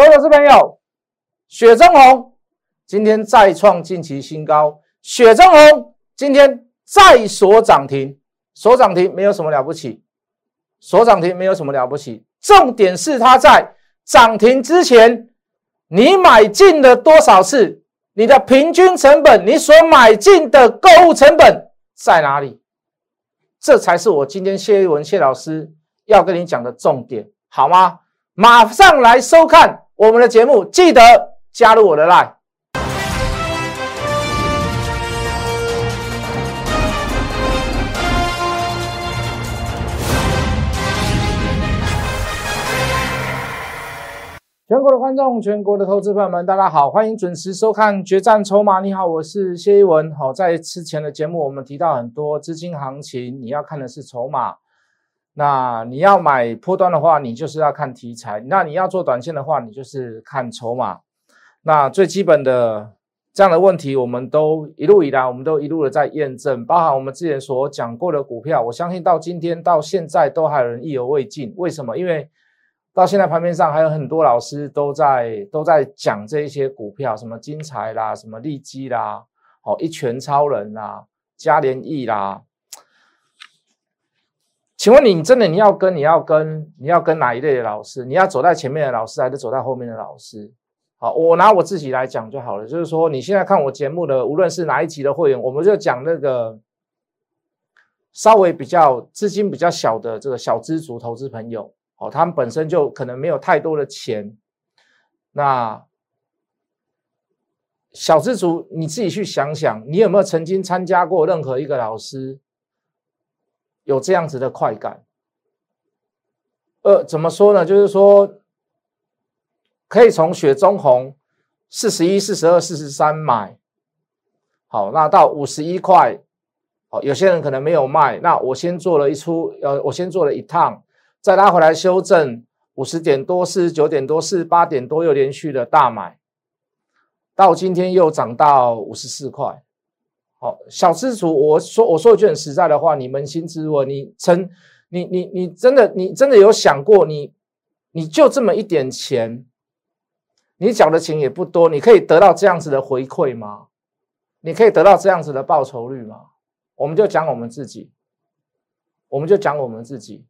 各位投资朋友，雪中红今天再创近期新高，雪中红今天再锁涨停，锁涨停没有什么了不起，锁涨停没有什么了不起，重点是它在涨停之前，你买进了多少次，你的平均成本，你所买进的购物成本在哪里？这才是我今天谢一文谢老师要跟你讲的重点，好吗？马上来收看我们的节目，记得加入我的 line。全国的观众，全国的投资朋友们，大家好，欢迎准时收看《决战筹码》。你好，我是谢一文。好，在之前的节目，我们提到很多资金行情，你要看的是筹码。那你要买波段的话，你就是要看题材；那你要做短线的话，你就是看筹码。那最基本的这样的问题，我们都一路以来，我们都一路的在验证，包含我们之前所讲过的股票，我相信到今天到现在都还有人意犹未尽。为什么？因为到现在盘面上还有很多老师都在都在讲这一些股票，什么金财啦，什么利基啦，哦，一拳超人啦，嘉联益啦。请问你真的你要跟你要跟你要跟哪一类的老师？你要走在前面的老师，还是走在后面的老师？好，我拿我自己来讲就好了。就是说，你现在看我节目的，无论是哪一集的会员，我们就讲那个稍微比较资金比较小的这个小资族投资朋友。哦，他们本身就可能没有太多的钱，那小资族你自己去想想，你有没有曾经参加过任何一个老师有这样子的快感？呃，怎么说呢？就是说，可以从雪中红四十一、四十二、四十三买，好，那到五十一块，好，有些人可能没有卖，那我先做了一出，呃，我先做了一趟。再拉回来修正，五十点多、四十九点多、四十八点多又连续的大买，到今天又涨到五十四块。好，小资主，我说我说一句很实在的话，你扪心自问，你曾你你你真的你真的有想过，你你就这么一点钱，你缴的钱也不多，你可以得到这样子的回馈吗？你可以得到这样子的报酬率吗？我们就讲我们自己，我们就讲我们自己。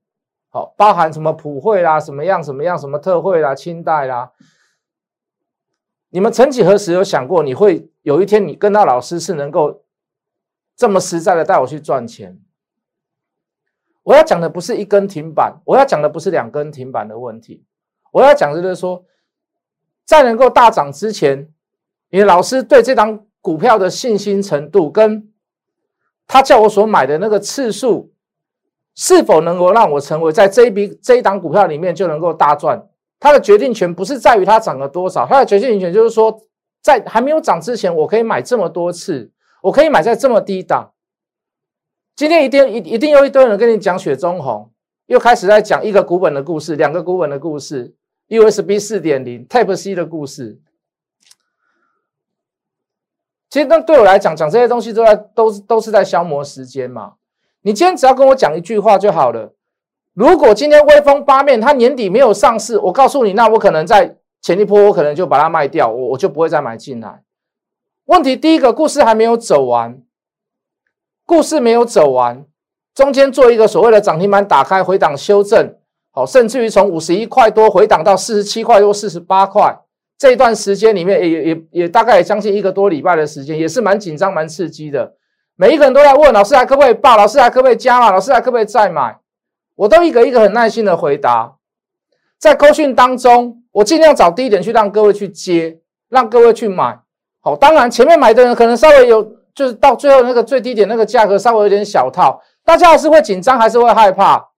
好，包含什么普惠啦，什么样什么样，什么特惠啦，清代啦。你们曾几何时有想过，你会有一天你跟到老师是能够这么实在的带我去赚钱？我要讲的不是一根停板，我要讲的不是两根停板的问题，我要讲的就是说，在能够大涨之前，你的老师对这张股票的信心程度，跟他叫我所买的那个次数。是否能够让我成为在这一笔这一档股票里面就能够大赚？它的决定权不是在于它涨了多少，它的决定权就是说，在还没有涨之前，我可以买这么多次，我可以买在这么低档。今天一定一一定有一堆人跟你讲雪中红，又开始在讲一个股本的故事，两个股本的故事，USB 四点零 Type C 的故事。其实那对我来讲，讲这些东西都在都都是在消磨时间嘛。你今天只要跟我讲一句话就好了。如果今天威风八面，它年底没有上市，我告诉你，那我可能在前一波，我可能就把它卖掉，我我就不会再买进来。问题第一个，故事还没有走完，故事没有走完，中间做一个所谓的涨停板打开回档修正，好，甚至于从五十一块多回档到四十七块多、四十八块，这段时间里面，也也也大概也将近一个多礼拜的时间，也是蛮紧张、蛮刺激的。每一个人都在问老师还可不可以报？老师还可不可以加码？老师还可不可以再买？我都一个一个很耐心的回答。在扣讯当中，我尽量找低点去让各位去接，让各位去买。好，当然前面买的人可能稍微有，就是到最后那个最低点那个价格稍微有点小套，大家还是会紧张，还是会害怕。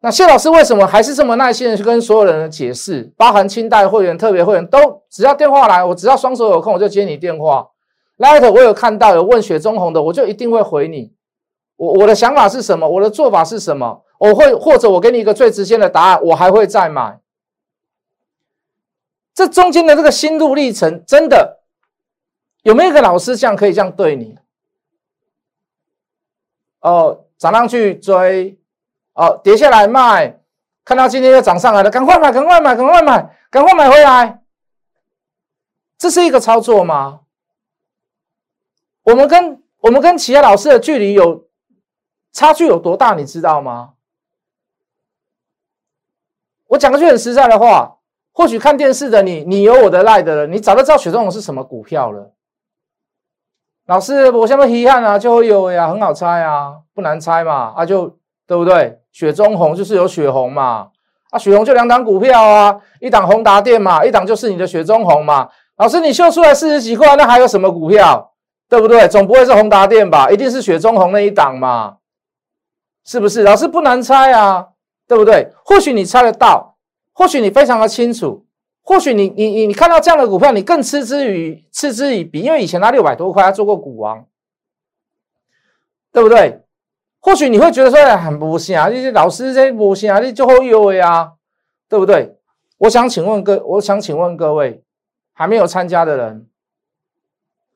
那谢老师为什么还是这么耐心的去跟所有人的解释？包含清代会员、特别会员都只要电话来，我只要双手有空我就接你电话。Light，我有看到有问雪中红的，我就一定会回你。我我的想法是什么？我的做法是什么？我会或者我给你一个最直接的答案，我还会再买。这中间的这个心路历程，真的有没有一个老师这样可以这样对你？哦，涨上去追，哦，跌下来卖，看到今天又涨上来了，赶快买，赶快买，赶快买，赶快买回来。这是一个操作吗？我们跟我们跟其他老师的距离有差距有多大？你知道吗？我讲个句很实在的话，或许看电视的你，你有我的赖的了，你早就知道雪中红是什么股票了。老师，我下面遗憾啊，就会有呀，很好猜啊，不难猜嘛，啊就对不对？雪中红就是有血红嘛，啊血红就两档股票啊，一档宏达电嘛，一档就是你的雪中红嘛。老师，你秀出来四十几块，那还有什么股票？对不对？总不会是宏达电吧？一定是雪中红那一档嘛？是不是？老师不难猜啊，对不对？或许你猜得到，或许你非常的清楚，或许你你你你看到这样的股票，你更嗤之以嗤之以鼻，因为以前他六百多块，他做过股王，对不对？或许你会觉得说很不幸啊，这些老师这不幸啊，你最后有呀，对不对？我想请问各，我想请问各位还没有参加的人。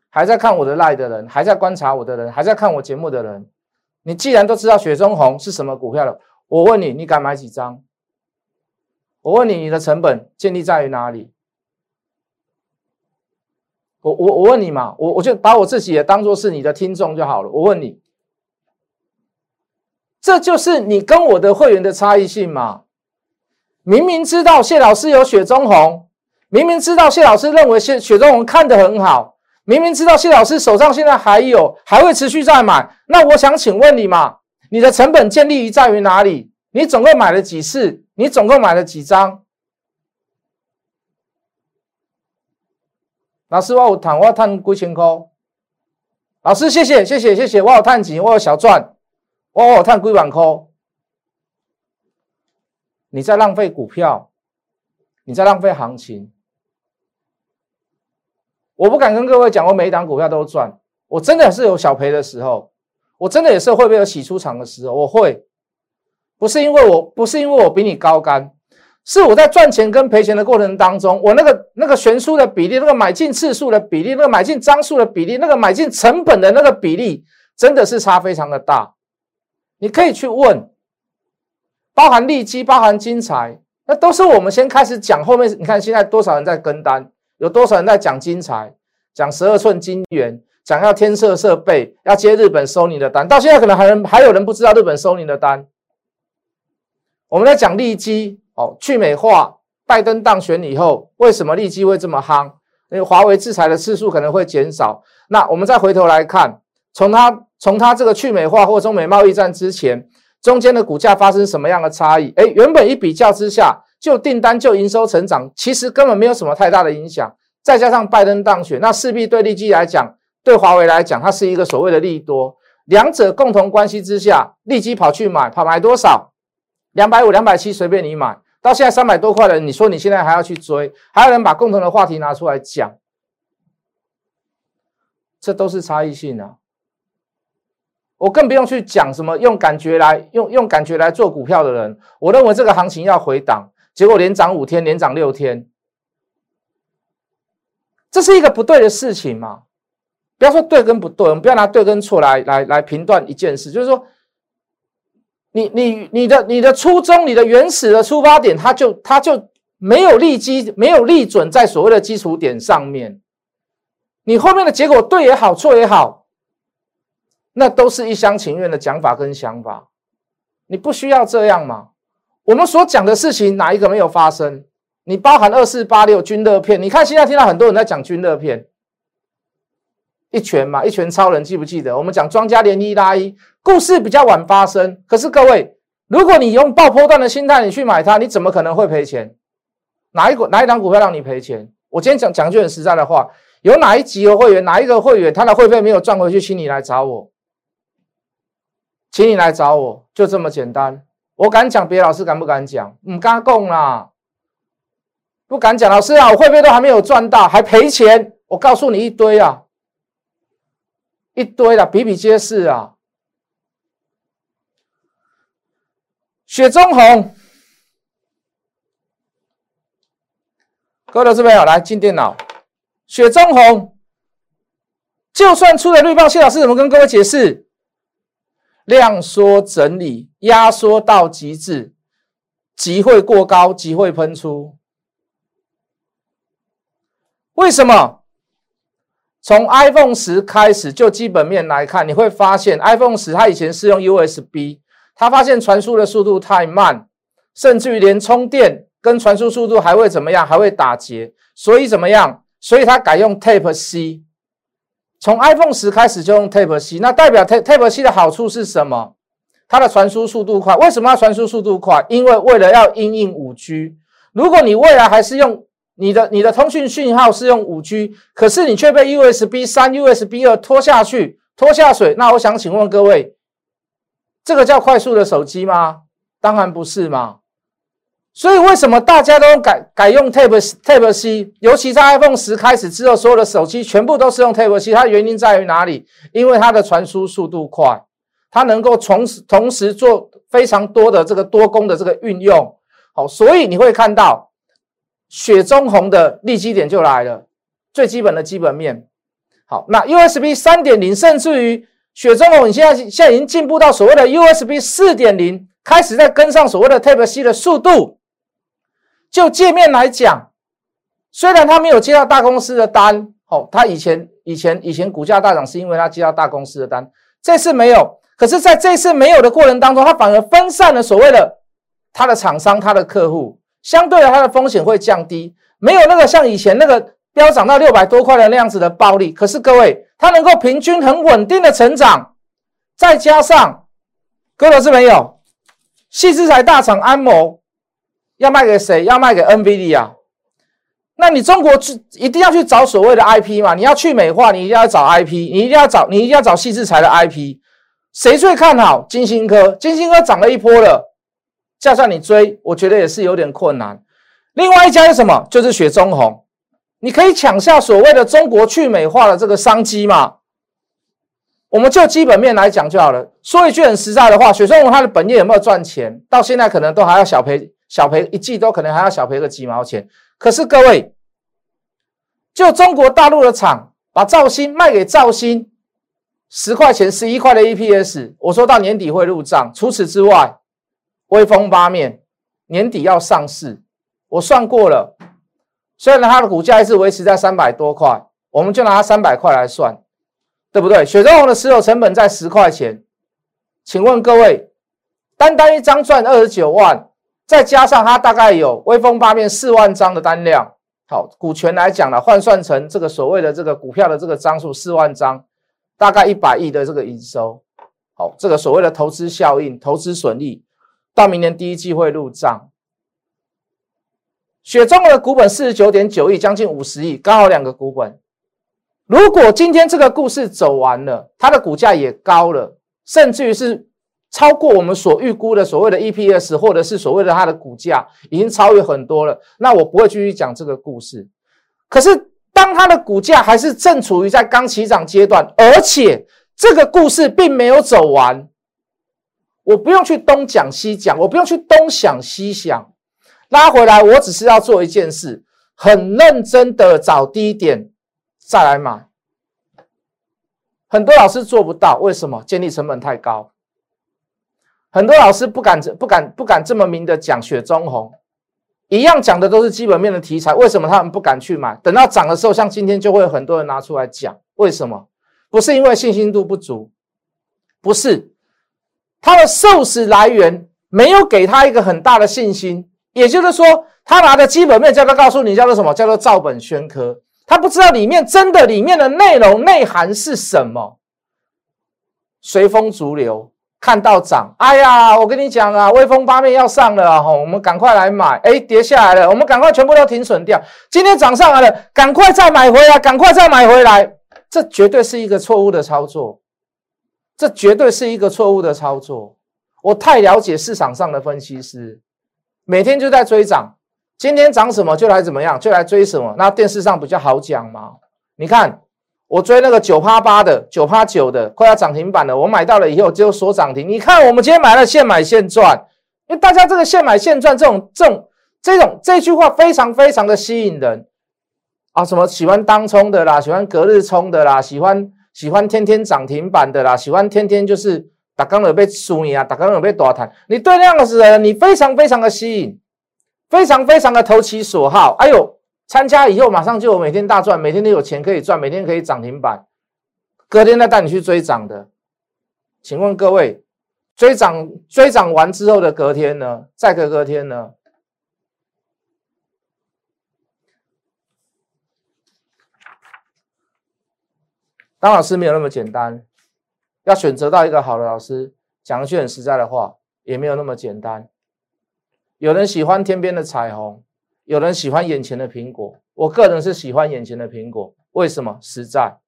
还在看我的 live 的人，还在观察我的人，还在看我节目的人，你既然都知道雪中红是什么股票了，我问你，你敢买几张？我问你，你的成本建立在于哪里？我我我问你嘛，我我就把我自己也当做是你的听众就好了。我问你，这就是你跟我的会员的差异性嘛？明明知道谢老师有雪中红，明明知道谢老师认为谢雪中红看得很好。明明知道谢老师手上现在还有，还会持续再买，那我想请问你嘛，你的成本建立于在于哪里？你总共买了几次？你总共买了几张？老师，我有赚，我赚几千块。老师，谢谢，谢谢，谢谢，我有赚钱，我有小赚，我有赚几万块。你在浪费股票，你在浪费行情。我不敢跟各位讲，我每一档股票都赚，我真的是有小赔的时候，我真的也是会不会有洗出场的时候，我会，不是因为我不是因为我比你高干，是我在赚钱跟赔钱的过程当中，我那个那个悬殊的比例，那个买进次数的比例，那个买进张数的比例，那个买进成本的那个比例，真的是差非常的大。你可以去问，包含利基，包含金财，那都是我们先开始讲，后面你看现在多少人在跟单。有多少人在讲金财，讲十二寸金元，讲要天色设备，要接日本收你的单？到现在可能还还有人不知道日本收你的单。我们在讲利基哦，去美化，拜登当选以后，为什么利基会这么夯？因为华为制裁的次数可能会减少。那我们再回头来看，从它从它这个去美化或中美贸易战之前，中间的股价发生什么样的差异？哎，原本一比较之下。就订单就营收成长，其实根本没有什么太大的影响。再加上拜登当选，那势必对利基来讲，对华为来讲，它是一个所谓的利多。两者共同关系之下，利基跑去买，跑买多少？两百五、两百七，随便你买。到现在三百多块了，你说你现在还要去追？还有人把共同的话题拿出来讲，这都是差异性啊！我更不用去讲什么用感觉来用用感觉来做股票的人，我认为这个行情要回档。结果连涨五天，连涨六天，这是一个不对的事情嘛？不要说对跟不对，我们不要拿对跟错来来来评断一件事。就是说，你你你的你的初衷，你的原始的出发点，它就它就没有立基，没有立准在所谓的基础点上面。你后面的结果对也好，错也好，那都是一厢情愿的讲法跟想法。你不需要这样嘛？我们所讲的事情哪一个没有发生？你包含二四八六军乐片，你看现在听到很多人在讲军乐片，一拳嘛，一拳超人记不记得？我们讲庄家连一拉一，故事比较晚发生。可是各位，如果你用爆破段的心态你去买它，你怎么可能会赔钱？哪一股哪一档股票让你赔钱？我今天讲讲句很实在的话，有哪一级的会员，哪一个会员他的会费没有赚回去，请你来找我，请你来找我，就这么简单。我敢讲，别老师敢不敢讲？唔敢讲啦，不敢讲。老师啊，我会不会都还没有赚到，还赔钱？我告诉你一堆啊，一堆的，比比皆是啊。雪中红，各位老师朋友来进电脑。雪中红，就算出了绿棒，谢老师怎么跟各位解释？量缩整理，压缩到极致，极会过高，极会喷出。为什么？从 iPhone 十开始，就基本面来看，你会发现 iPhone 十它以前是用 USB，他发现传输的速度太慢，甚至于连充电跟传输速度还会怎么样？还会打结，所以怎么样？所以他改用 Type C。从 iPhone 十开始就用 Type C，那代表 Type Type C 的好处是什么？它的传输速度快。为什么要传输速度快？因为为了要应用五 G。如果你未来还是用你的你的通讯讯号是用五 G，可是你却被 USB 三、USB 二拖下去、拖下水，那我想请问各位，这个叫快速的手机吗？当然不是嘛。所以为什么大家都改改用 Type Type C？尤其在 iPhone 十开始之后，所有的手机全部都是用 Type C。它的原因在于哪里？因为它的传输速度快，它能够同时同时做非常多的这个多功的这个运用。好，所以你会看到雪中红的利基点就来了，最基本的基本面。好，那 USB 三点零，甚至于雪中红，你现在现在已经进步到所谓的 USB 四点零，开始在跟上所谓的 Type C 的速度。就界面来讲，虽然他没有接到大公司的单，哦，他以前以前以前股价大涨是因为他接到大公司的单，这次没有。可是，在这次没有的过程当中，他反而分散了所谓的他的厂商、他的客户，相对的，他的风险会降低，没有那个像以前那个飙涨到六百多块的那样子的暴利。可是，各位，它能够平均很稳定的成长，再加上各位是没有，细资材大厂安谋。要卖给谁？要卖给 NVIDIA。那你中国去一定要去找所谓的 IP 嘛？你要去美化，你一定要找 IP，你一定要找，你一定要找细制材的 IP。谁最看好金星科？金星科涨了一波了，加上你追，我觉得也是有点困难。另外一家是什么？就是雪中红，你可以抢下所谓的中国去美化的这个商机嘛？我们就基本面来讲就好了。说一句很实在的话，雪中红它的本业有没有赚钱？到现在可能都还要小赔。小赔一季都可能还要小赔个几毛钱，可是各位，就中国大陆的厂把兆芯卖给兆芯，十块钱、十一块的 EPS，我说到年底会入账。除此之外，威风八面年底要上市，我算过了，虽然它的股价一直维持在三百多块，我们就拿它三百块来算，对不对？雪中红的持有成本在十块钱，请问各位，单单一张赚二十九万。再加上它大概有威风八面四万张的单量，好，股权来讲呢，换算成这个所谓的这个股票的这个张数四万张，大概一百亿的这个营收，好，这个所谓的投资效应、投资损益，到明年第一季会入账。雪中的股本四十九点九亿，将近五十亿，刚好两个股本。如果今天这个故事走完了，它的股价也高了，甚至于是。超过我们所预估的所谓的 EPS，或者是所谓的它的股价，已经超越很多了。那我不会继续讲这个故事。可是，当它的股价还是正处于在刚起涨阶段，而且这个故事并没有走完，我不用去东讲西讲，我不用去东想西想，拉回来，我只是要做一件事，很认真的找低点再来买。很多老师做不到，为什么？建立成本太高。很多老师不敢、不敢、不敢这么明的讲雪中红，一样讲的都是基本面的题材。为什么他们不敢去买？等到涨的时候，像今天就会有很多人拿出来讲。为什么？不是因为信心度不足，不是他的受死来源没有给他一个很大的信心。也就是说，他拿的基本面叫他告诉你叫做什么？叫做照本宣科。他不知道里面真的里面的内容内涵是什么，随风逐流。看到涨，哎呀，我跟你讲啊，威风八面要上了哈，我们赶快来买。哎，跌下来了，我们赶快全部都停损掉。今天涨上来了，赶快再买回来，赶快再买回来。这绝对是一个错误的操作，这绝对是一个错误的操作。我太了解市场上的分析师，每天就在追涨，今天涨什么就来怎么样，就来追什么。那电视上比较好讲嘛？你看。我追那个九趴八的，九趴九的，快要涨停板了。我买到了以后就锁涨停。你看，我们今天买了现买现赚，因为大家这个现买现赚这种、这种、这种这句话非常非常的吸引人啊！什么喜欢当冲的啦，喜欢隔日冲的啦，喜欢喜欢天天涨停板的啦，喜欢天天就是打刚有被输你啊，打刚有被打谈，你对那样的人，你非常非常的吸引，非常非常的投其所好。哎呦，参加以后马上就有每天大赚，每天都有钱可以赚，每天可以涨停板，隔天再带你去追涨的。请问各位，追涨追涨完之后的隔天呢？再隔隔天呢？当老师没有那么简单，要选择到一个好的老师，讲一句很实在的话，也没有那么简单。有人喜欢天边的彩虹，有人喜欢眼前的苹果。我个人是喜欢眼前的苹果，为什么？实在。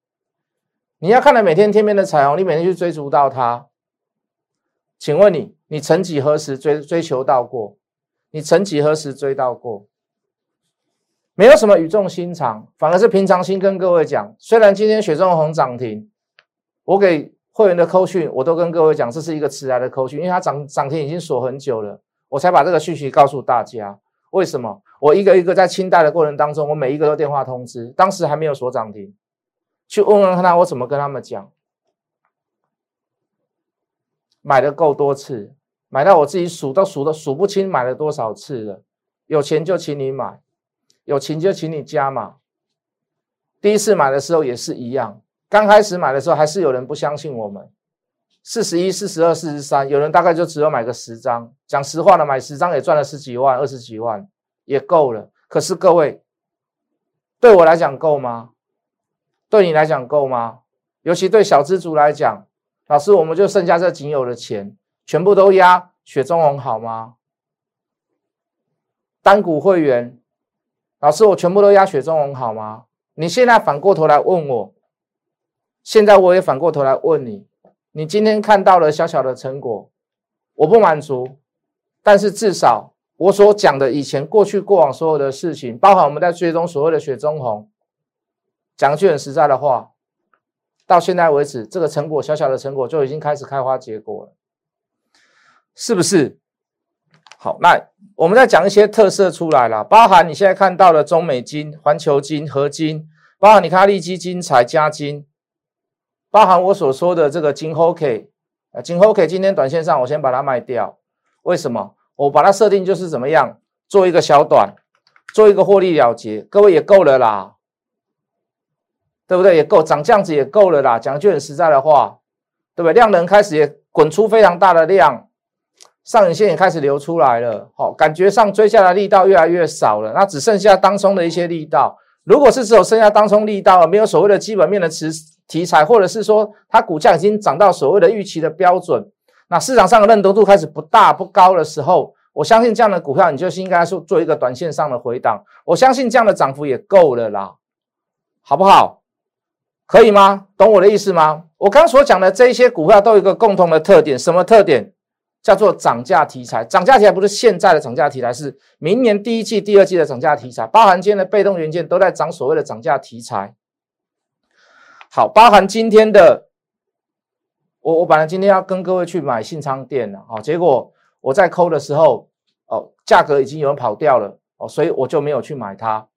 你要看了每天天边的彩虹，你每天去追逐到它。请问你，你曾几何时追追求到过？你曾几何时追到过？没有什么语重心长，反而是平常心跟各位讲。虽然今天雪中红涨停，我给会员的扣讯，我都跟各位讲，这是一个迟来的扣讯，因为它涨涨停已经锁很久了，我才把这个讯息告诉大家。为什么？我一个一个在清代的过程当中，我每一个都电话通知，当时还没有锁涨停，去问问看他，我怎么跟他们讲？买的够多次，买到我自己数都数都数不清买了多少次了。有钱就请你买。有情就请你加嘛。第一次买的时候也是一样，刚开始买的时候还是有人不相信我们。四十一、四十二、四十三，有人大概就只有买个十张。讲实话了，买十张也赚了十几万、二十几万，也够了。可是各位，对我来讲够吗？对你来讲够吗？尤其对小资族来讲，老师，我们就剩下这仅有的钱，全部都压雪中红好吗？单股会员。老师，我全部都压雪中红好吗？你现在反过头来问我，现在我也反过头来问你，你今天看到了小小的成果，我不满足，但是至少我所讲的以前过去过往所有的事情，包含我们在追踪所谓的雪中红，讲句很实在的话，到现在为止，这个成果小小的成果就已经开始开花结果了，是不是？好，那我们再讲一些特色出来了，包含你现在看到的中美金、环球金、合金，包含你看利基金、彩加金，包含我所说的这个金 OK，啊金 OK 今天短线上我先把它卖掉，为什么？我把它设定就是怎么样，做一个小短，做一个获利了结，各位也够了啦，对不对？也够涨这样子也够了啦，讲句很实在的话，对不对？量能开始也滚出非常大的量。上影线也开始流出来了，好，感觉上追下来力道越来越少了，那只剩下当冲的一些力道。如果是只有剩下当冲力道，没有所谓的基本面的持题材，或者是说它股价已经涨到所谓的预期的标准，那市场上的认同度开始不大不高的时候，我相信这样的股票你就是应该说做一个短线上的回档。我相信这样的涨幅也够了啦，好不好？可以吗？懂我的意思吗？我刚所讲的这些股票都有一个共同的特点，什么特点？叫做涨价题材，涨价题材不是现在的涨价题材，是明年第一季、第二季的涨价题材，包含今天的被动元件都在涨所谓的涨价题材。好，包含今天的，我我本来今天要跟各位去买信昌店的，哦，结果我在抠的时候，哦，价格已经有人跑掉了，哦，所以我就没有去买它。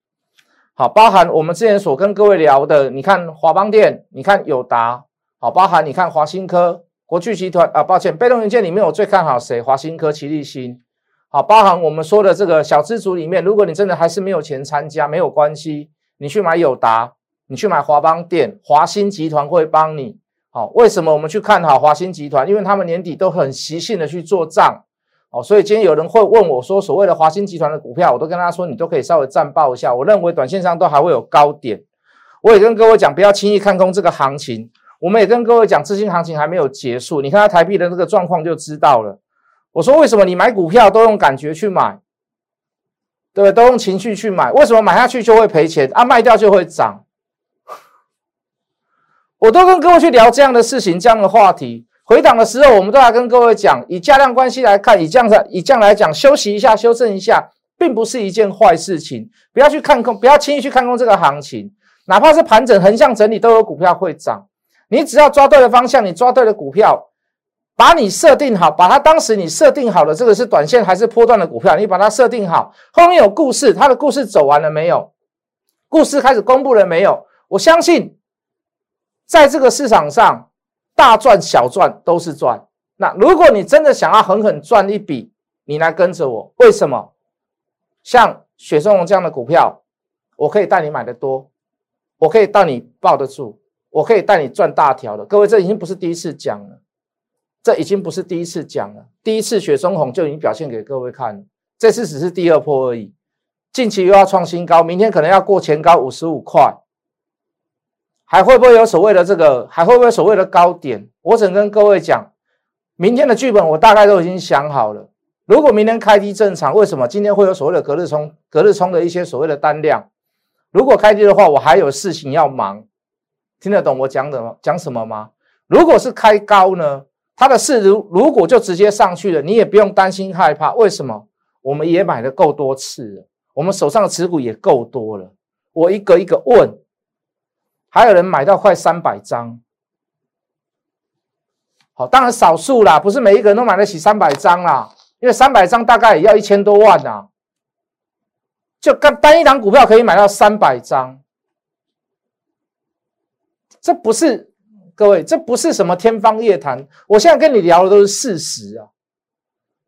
好，包含我们之前所跟各位聊的，你看华邦店，你看友达，好，包含你看华新科。国巨集团啊，抱歉，被动元件里面我最看好谁？华新科、奇力新，好，包含我们说的这个小资族里面，如果你真的还是没有钱参加，没有关系，你去买友达，你去买华邦电，华新集团会帮你。好，为什么我们去看好华新集团？因为他们年底都很习性的去做账，哦，所以今天有人会问我说，所谓的华新集团的股票，我都跟他说，你都可以稍微暂报一下，我认为短线上都还会有高点。我也跟各位讲，不要轻易看空这个行情。我们也跟各位讲，资金行情还没有结束，你看它台币的那个状况就知道了。我说为什么你买股票都用感觉去买，对不对？都用情绪去买，为什么买下去就会赔钱啊？卖掉就会涨？我都跟各位去聊这样的事情，这样的话题。回档的时候，我们都来跟各位讲，以价量关系来看，以这样子，以这样来讲，休息一下，修正一下，并不是一件坏事情。不要去看空，不要轻易去看空这个行情，哪怕是盘整、横向整理，都有股票会涨。你只要抓对了方向，你抓对了股票，把你设定好，把它当时你设定好的这个是短线还是波段的股票，你把它设定好，后面有故事，它的故事走完了没有？故事开始公布了没有？我相信，在这个市场上，大赚小赚都是赚，那如果你真的想要狠狠赚一笔，你来跟着我，为什么？像雪松龙这样的股票，我可以带你买的多，我可以带你抱得住，我可以带你赚大条的。各位，这已经不是第一次讲了，这已经不是第一次讲了。第一次雪松红就已经表现给各位看，这次只是第二波而已。近期又要创新高，明天可能要过前高五十五块，还会不会有所谓的这个？还会不会所谓的高点？我只能跟各位讲，明天的剧本我大概都已经想好了。如果明天开低正常，为什么今天会有所谓的隔日冲、隔日冲的一些所谓的单量？如果开低的话，我还有事情要忙，听得懂我讲的讲什么吗？如果是开高呢，它的势如如果就直接上去了，你也不用担心害怕。为什么？我们也买的够多次了，我们手上的持股也够多了。我一个一个问，还有人买到快三百张。好，当然少数啦，不是每一个人都买得起三百张啦。因为三百张大概也要一千多万呐，就单单一档股票可以买到三百张，这不是各位，这不是什么天方夜谭。我现在跟你聊的都是事实啊，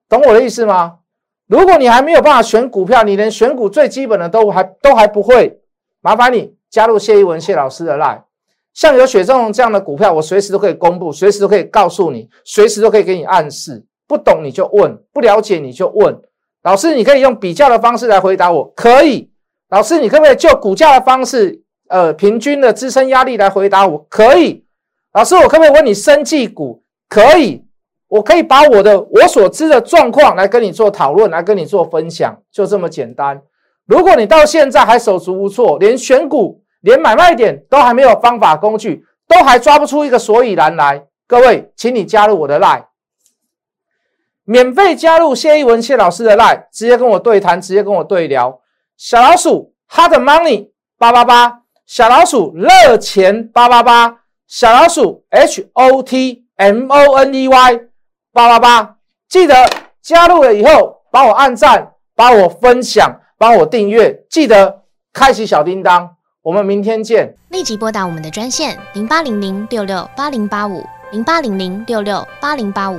懂我的意思吗？如果你还没有办法选股票，你连选股最基本的都还都还不会，麻烦你加入谢一文谢老师的 line，像有雪中龙这样的股票，我随时都可以公布，随时都可以告诉你，随时都可以给你暗示。不懂你就问，不了解你就问老师。你可以用比较的方式来回答我，可以。老师，你可不可以就股价的方式，呃，平均的支撑压力来回答我？可以。老师，我可不可以问你生技股？可以。我可以把我的我所知的状况来跟你做讨论，来跟你做分享，就这么简单。如果你到现在还手足无措，连选股、连买卖点都还没有方法工具，都还抓不出一个所以然来，各位，请你加入我的 line。免费加入谢一文谢老师的 line，直接跟我对谈，直接跟我对聊。小老鼠 hot money 八八八，小老鼠热钱八八八，小老鼠 h o t m o n e y 八八八。记得加入了以后，帮我按赞，帮我分享，帮我订阅，记得开启小叮当。我们明天见。立即拨打我们的专线零八零零六六八零八五。零八零零六六八零八五